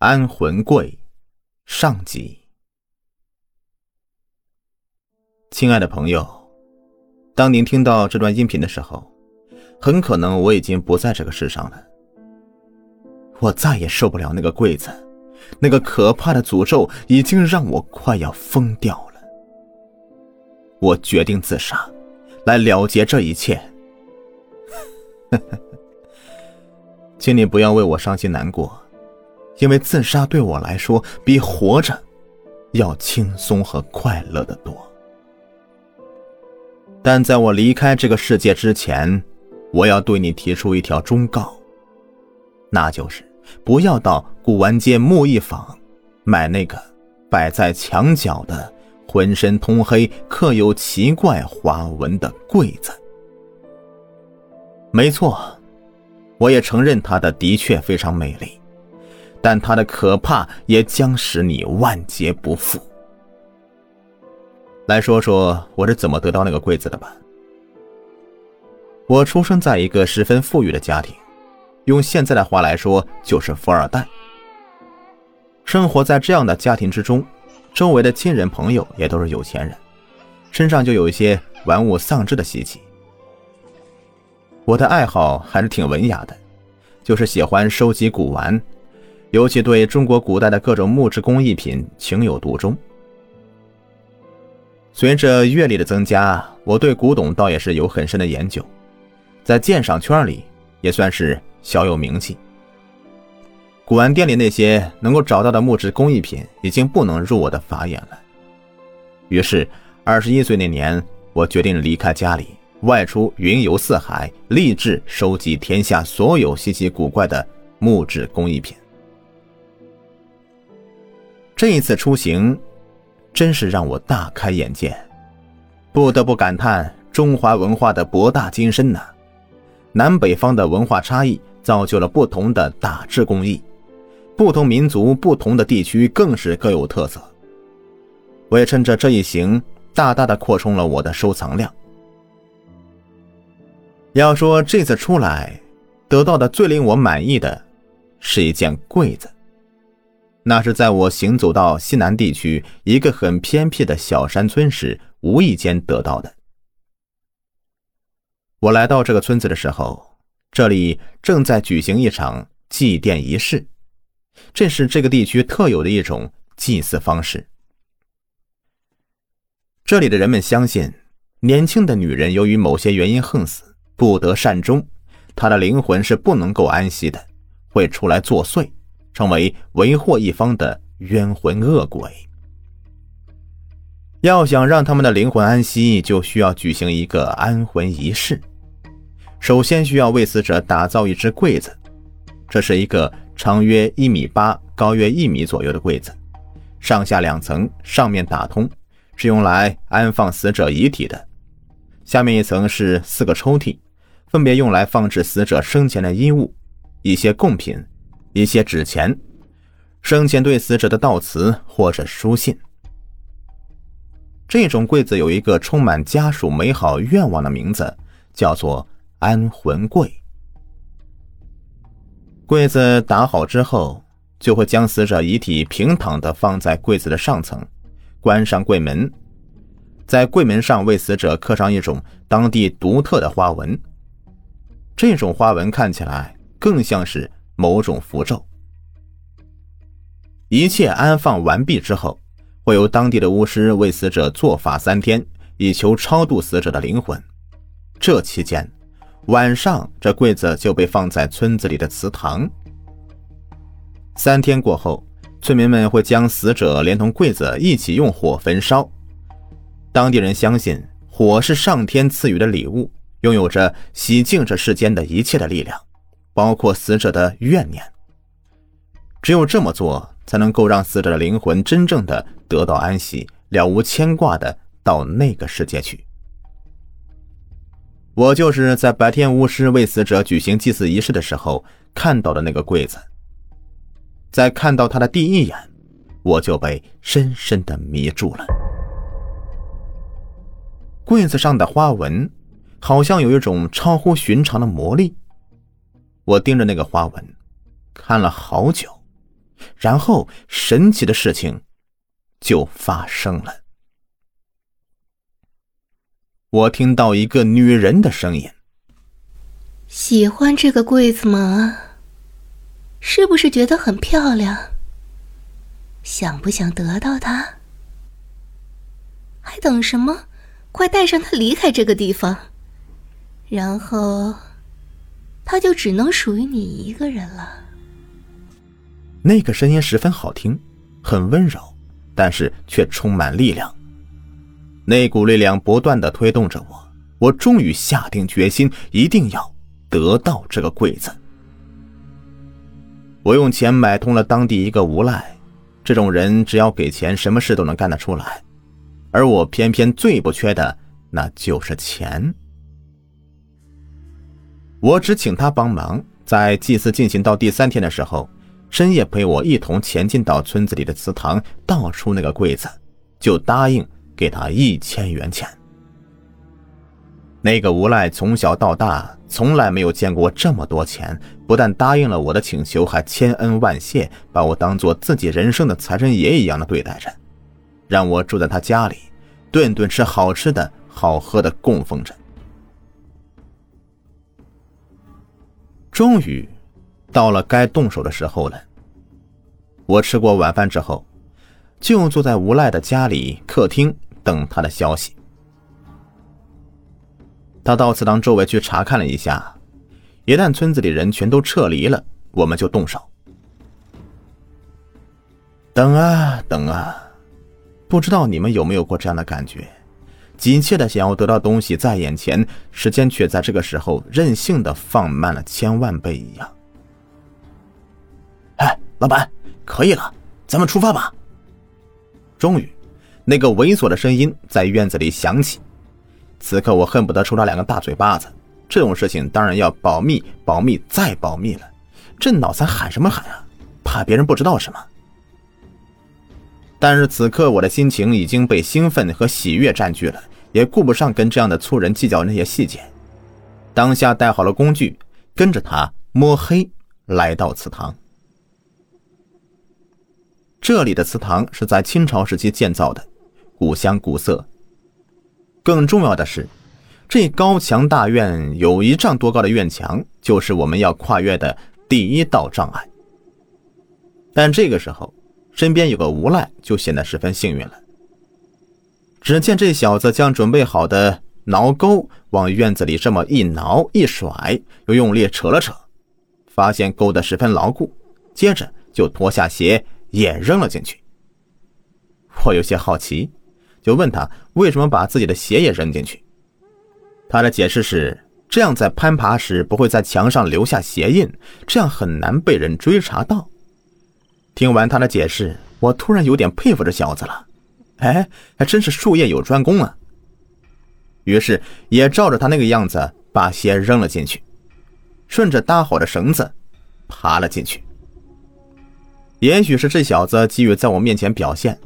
安魂柜上集。亲爱的朋友，当您听到这段音频的时候，很可能我已经不在这个世上了。我再也受不了那个柜子，那个可怕的诅咒已经让我快要疯掉了。我决定自杀，来了结这一切。请你不要为我伤心难过，因为自杀对我来说比活着要轻松和快乐的多。但在我离开这个世界之前，我要对你提出一条忠告，那就是不要到古玩街木艺坊买那个摆在墙角的浑身通黑、刻有奇怪花纹的柜子。没错。我也承认它的的确非常美丽，但它的可怕也将使你万劫不复。来说说我是怎么得到那个柜子的吧。我出生在一个十分富裕的家庭，用现在的话来说就是富二代。生活在这样的家庭之中，周围的亲人朋友也都是有钱人，身上就有一些玩物丧志的习气。我的爱好还是挺文雅的，就是喜欢收集古玩，尤其对中国古代的各种木质工艺品情有独钟。随着阅历的增加，我对古董倒也是有很深的研究，在鉴赏圈里也算是小有名气。古玩店里那些能够找到的木质工艺品已经不能入我的法眼了。于是，二十一岁那年，我决定离开家里。外出云游四海，立志收集天下所有稀奇古怪的木质工艺品。这一次出行，真是让我大开眼界，不得不感叹中华文化的博大精深呐！南北方的文化差异造就了不同的打制工艺，不同民族、不同的地区更是各有特色。我也趁着这一行，大大的扩充了我的收藏量。要说这次出来得到的最令我满意的，是一件柜子。那是在我行走到西南地区一个很偏僻的小山村时无意间得到的。我来到这个村子的时候，这里正在举行一场祭奠仪式，这是这个地区特有的一种祭祀方式。这里的人们相信，年轻的女人由于某些原因横死。不得善终，她的灵魂是不能够安息的，会出来作祟，成为为祸一方的冤魂恶鬼。要想让他们的灵魂安息，就需要举行一个安魂仪式。首先需要为死者打造一只柜子，这是一个长约一米八、高约一米左右的柜子，上下两层，上面打通，是用来安放死者遗体的，下面一层是四个抽屉。分别用来放置死者生前的衣物、一些贡品、一些纸钱、生前对死者的悼词或者书信。这种柜子有一个充满家属美好愿望的名字，叫做“安魂柜”。柜子打好之后，就会将死者遗体平躺的放在柜子的上层，关上柜门，在柜门上为死者刻上一种当地独特的花纹。这种花纹看起来更像是某种符咒。一切安放完毕之后，会由当地的巫师为死者做法三天，以求超度死者的灵魂。这期间，晚上这柜子就被放在村子里的祠堂。三天过后，村民们会将死者连同柜子一起用火焚烧。当地人相信，火是上天赐予的礼物。拥有着洗净这世间的一切的力量，包括死者的怨念。只有这么做，才能够让死者的灵魂真正的得到安息，了无牵挂的到那个世界去。我就是在白天巫师为死者举行祭祀仪式的时候看到的那个柜子。在看到他的第一眼，我就被深深的迷住了。柜子上的花纹。好像有一种超乎寻常的魔力。我盯着那个花纹，看了好久，然后神奇的事情就发生了。我听到一个女人的声音：“喜欢这个柜子吗？是不是觉得很漂亮？想不想得到它？还等什么？快带上它离开这个地方，然后他就只能属于你一个人了。”那个声音十分好听，很温柔，但是却充满力量。那股力量不断的推动着我，我终于下定决心，一定要得到这个柜子。我用钱买通了当地一个无赖，这种人只要给钱，什么事都能干得出来。而我偏偏最不缺的，那就是钱。我只请他帮忙，在祭祀进行到第三天的时候，深夜陪我一同前进到村子里的祠堂，倒出那个柜子，就答应。给他一千元钱。那个无赖从小到大从来没有见过这么多钱，不但答应了我的请求，还千恩万谢，把我当做自己人生的财神爷一样的对待着，让我住在他家里，顿顿吃好吃的好喝的供奉着。终于，到了该动手的时候了。我吃过晚饭之后，就坐在无赖的家里客厅。等他的消息。他到祠堂周围去查看了一下，一旦村子里人全都撤离了，我们就动手。等啊等啊，不知道你们有没有过这样的感觉：急切的想要得到东西在眼前，时间却在这个时候任性的放慢了千万倍一样。哎，老板，可以了，咱们出发吧。终于。那个猥琐的声音在院子里响起，此刻我恨不得抽他两个大嘴巴子。这种事情当然要保密，保密再保密了。这脑残喊什么喊啊？怕别人不知道是吗？但是此刻我的心情已经被兴奋和喜悦占据了，也顾不上跟这样的粗人计较那些细节。当下带好了工具，跟着他摸黑来到祠堂。这里的祠堂是在清朝时期建造的。古香古色。更重要的是，这高墙大院有一丈多高的院墙，就是我们要跨越的第一道障碍。但这个时候，身边有个无赖，就显得十分幸运了。只见这小子将准备好的挠钩往院子里这么一挠一甩，又用力扯了扯，发现钩的十分牢固，接着就脱下鞋也扔了进去。我有些好奇。就问他为什么把自己的鞋也扔进去。他的解释是：这样在攀爬时不会在墙上留下鞋印，这样很难被人追查到。听完他的解释，我突然有点佩服这小子了。哎，还真是术业有专攻啊！于是也照着他那个样子把鞋扔了进去，顺着搭好的绳子爬了进去。也许是这小子急于在我面前表现。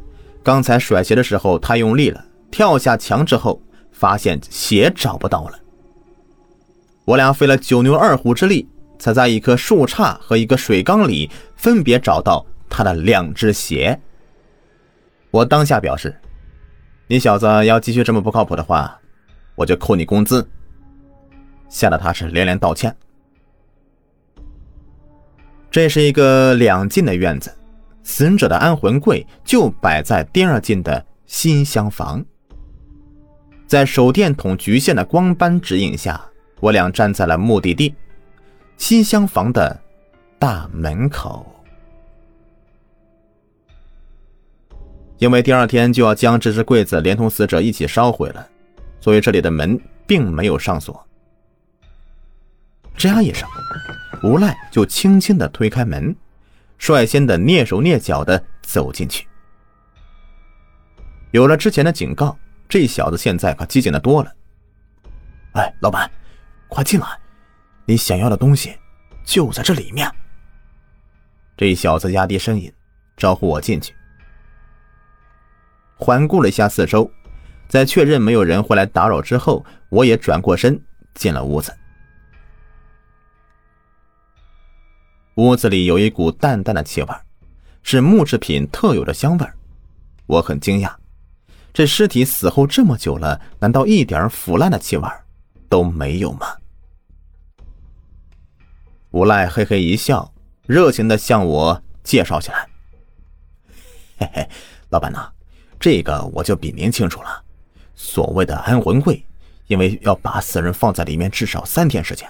刚才甩鞋的时候太用力了，跳下墙之后发现鞋找不到了。我俩费了九牛二虎之力，才在一棵树杈和一个水缸里分别找到他的两只鞋。我当下表示：“你小子要继续这么不靠谱的话，我就扣你工资。”吓得他是连连道歉。这是一个两进的院子。死者的安魂柜就摆在第二进的新厢房，在手电筒局限的光斑指引下，我俩站在了目的地——新厢房的大门口。因为第二天就要将这只柜子连同死者一起烧毁了，所以这里的门并没有上锁。吱呀一声，无赖就轻轻的推开门。率先的蹑手蹑脚的走进去。有了之前的警告，这小子现在可机警的多了。哎，老板，快进来！你想要的东西就在这里面。这小子压低声音招呼我进去。环顾了一下四周，在确认没有人会来打扰之后，我也转过身进了屋子。屋子里有一股淡淡的气味，是木制品特有的香味。我很惊讶，这尸体死后这么久了，难道一点腐烂的气味都没有吗？无赖嘿嘿一笑，热情的向我介绍起来：“嘿嘿，老板呐，这个我就比您清楚了。所谓的安魂柜，因为要把死人放在里面至少三天时间，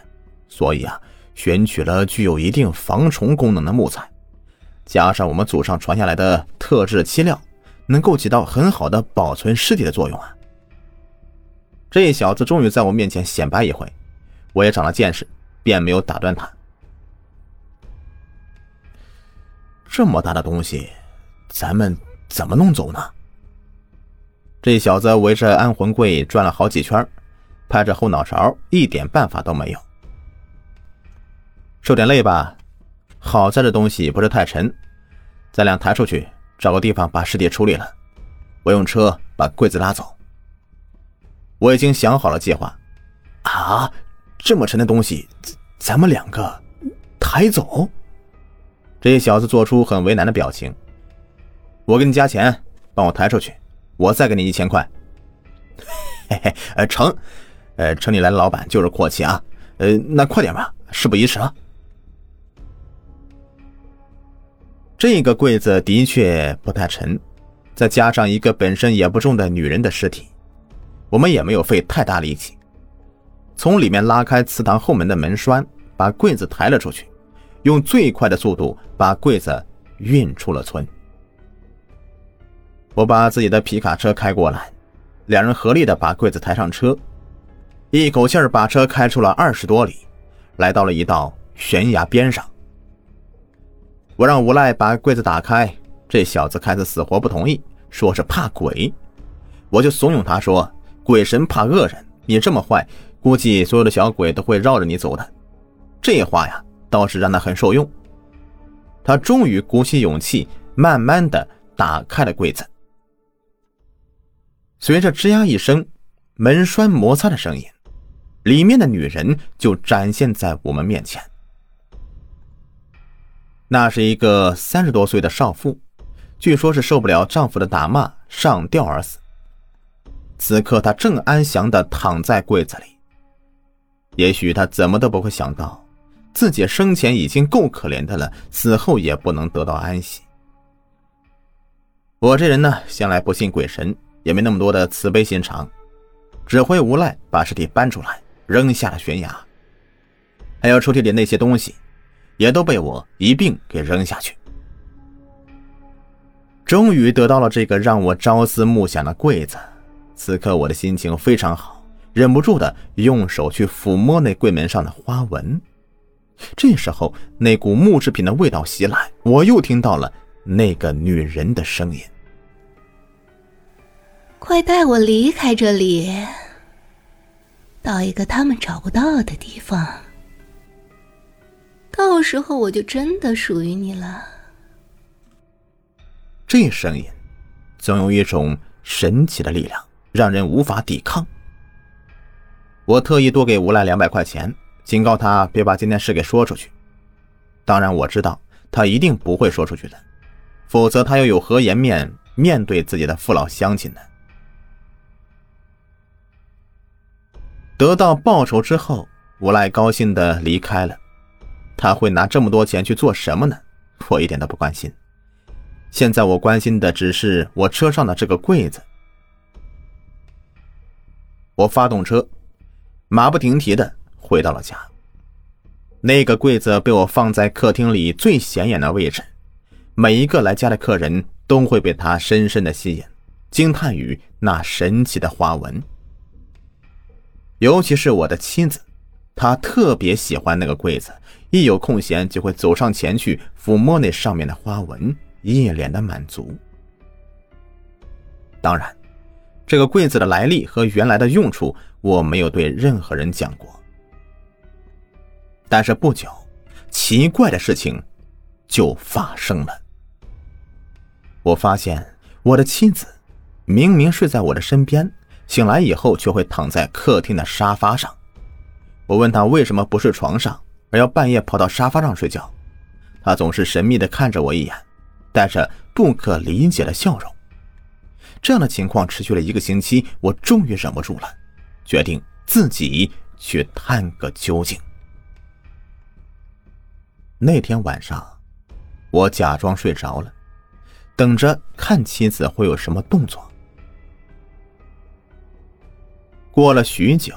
所以啊，选取了具有一定防虫功能的木材，加上我们祖上传下来的特制漆料。”能够起到很好的保存尸体的作用啊！这小子终于在我面前显摆一回，我也长了见识，便没有打断他。这么大的东西，咱们怎么弄走呢？这小子围着安魂柜转了好几圈，拍着后脑勺，一点办法都没有。受点累吧？好在这东西不是太沉，咱俩抬出去。找个地方把尸体处理了，我用车把柜子拉走。我已经想好了计划。啊，这么沉的东西，咱们两个抬走？这小子做出很为难的表情。我给你加钱，帮我抬出去，我再给你一千块。嘿嘿，呃，成，呃，城里来的老板就是阔气啊。呃，那快点吧，事不宜迟了。这个柜子的确不太沉，再加上一个本身也不重的女人的尸体，我们也没有费太大力气，从里面拉开祠堂后门的门栓，把柜子抬了出去，用最快的速度把柜子运出了村。我把自己的皮卡车开过来，两人合力的把柜子抬上车，一口气儿把车开出了二十多里，来到了一道悬崖边上。我让无赖把柜子打开，这小子开始死活不同意，说是怕鬼。我就怂恿他说：“鬼神怕恶人，你这么坏，估计所有的小鬼都会绕着你走的。”这话呀，倒是让他很受用。他终于鼓起勇气，慢慢的打开了柜子。随着吱呀一声，门栓摩擦的声音，里面的女人就展现在我们面前。那是一个三十多岁的少妇，据说是受不了丈夫的打骂上吊而死。此刻她正安详的躺在柜子里。也许她怎么都不会想到，自己生前已经够可怜的了，死后也不能得到安息。我这人呢，向来不信鬼神，也没那么多的慈悲心肠，只会无赖把尸体搬出来，扔下了悬崖，还有抽屉里那些东西。也都被我一并给扔下去。终于得到了这个让我朝思暮想的柜子，此刻我的心情非常好，忍不住的用手去抚摸那柜门上的花纹。这时候，那股木制品的味道袭来，我又听到了那个女人的声音：“快带我离开这里，到一个他们找不到的地方。”到时候我就真的属于你了。这声音，总有一种神奇的力量，让人无法抵抗。我特意多给无赖两百块钱，警告他别把这件事给说出去。当然，我知道他一定不会说出去的，否则他又有何颜面面对自己的父老乡亲呢？得到报酬之后，无赖高兴的离开了。他会拿这么多钱去做什么呢？我一点都不关心。现在我关心的只是我车上的这个柜子。我发动车，马不停蹄的回到了家。那个柜子被我放在客厅里最显眼的位置，每一个来家的客人都会被它深深的吸引，惊叹于那神奇的花纹。尤其是我的妻子，她特别喜欢那个柜子。一有空闲，就会走上前去抚摸那上面的花纹，一脸的满足。当然，这个柜子的来历和原来的用处，我没有对任何人讲过。但是不久，奇怪的事情就发生了。我发现我的妻子明明睡在我的身边，醒来以后却会躺在客厅的沙发上。我问他为什么不睡床上？而要半夜跑到沙发上睡觉，他总是神秘的看着我一眼，带着不可理解的笑容。这样的情况持续了一个星期，我终于忍不住了，决定自己去探个究竟。那天晚上，我假装睡着了，等着看妻子会有什么动作。过了许久，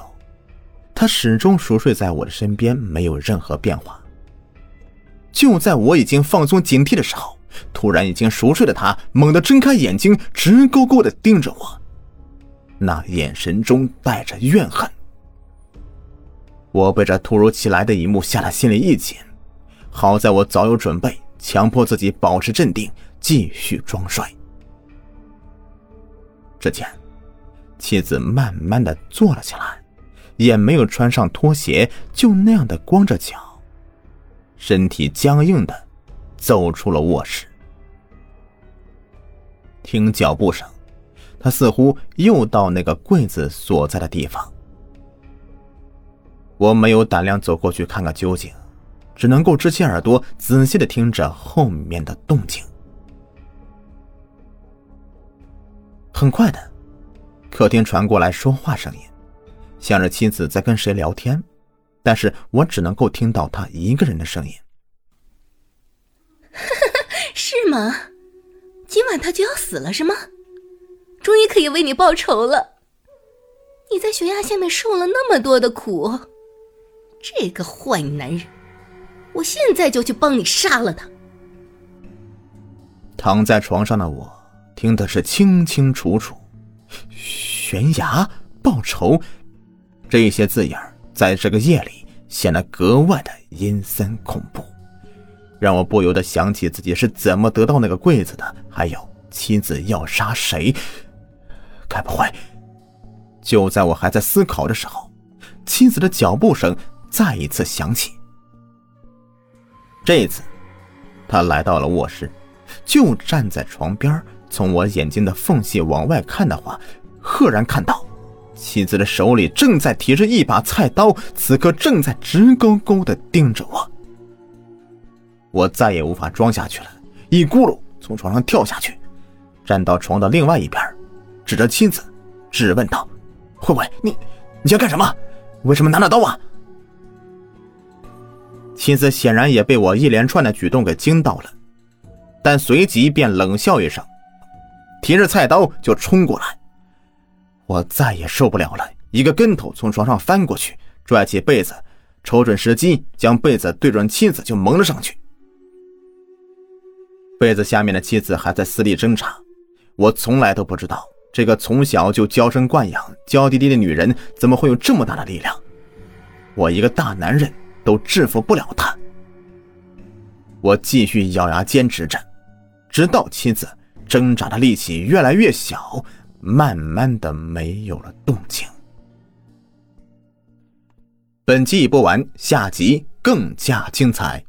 他始终熟睡在我的身边，没有任何变化。就在我已经放松警惕的时候，突然已经熟睡的他猛地睁开眼睛，直勾勾的盯着我，那眼神中带着怨恨。我被这突如其来的一幕吓得心里一紧，好在我早有准备，强迫自己保持镇定，继续装睡。只见。妻子慢慢的坐了起来，也没有穿上拖鞋，就那样的光着脚，身体僵硬的走出了卧室。听脚步声，他似乎又到那个柜子所在的地方。我没有胆量走过去看个究竟，只能够支起耳朵，仔细的听着后面的动静。很快的。客厅传过来说话声音，像是妻子在跟谁聊天，但是我只能够听到他一个人的声音。是吗？今晚他就要死了是吗？终于可以为你报仇了。你在悬崖下面受了那么多的苦，这个坏男人，我现在就去帮你杀了他。躺在床上的我听的是清清楚楚。悬崖报仇，这些字眼在这个夜里显得格外的阴森恐怖，让我不由得想起自己是怎么得到那个柜子的，还有妻子要杀谁。该不会……就在我还在思考的时候，妻子的脚步声再一次响起。这一次，他来到了卧室，就站在床边，从我眼睛的缝隙往外看的话。赫然看到，妻子的手里正在提着一把菜刀，此刻正在直勾勾的盯着我。我再也无法装下去了，一咕噜从床上跳下去，站到床的另外一边，指着妻子，质问道：“慧慧，你你要干什么？为什么拿着刀啊？”妻子显然也被我一连串的举动给惊到了，但随即便冷笑一声，提着菜刀就冲过来。我再也受不了了，一个跟头从床上翻过去，拽起被子，瞅准时机，将被子对准妻子就蒙了上去。被子下面的妻子还在死力挣扎。我从来都不知道，这个从小就娇生惯养、娇滴滴的女人，怎么会有这么大的力量？我一个大男人都制服不了她。我继续咬牙坚持着，直到妻子挣扎的力气越来越小。慢慢的没有了动静。本集已播完，下集更加精彩。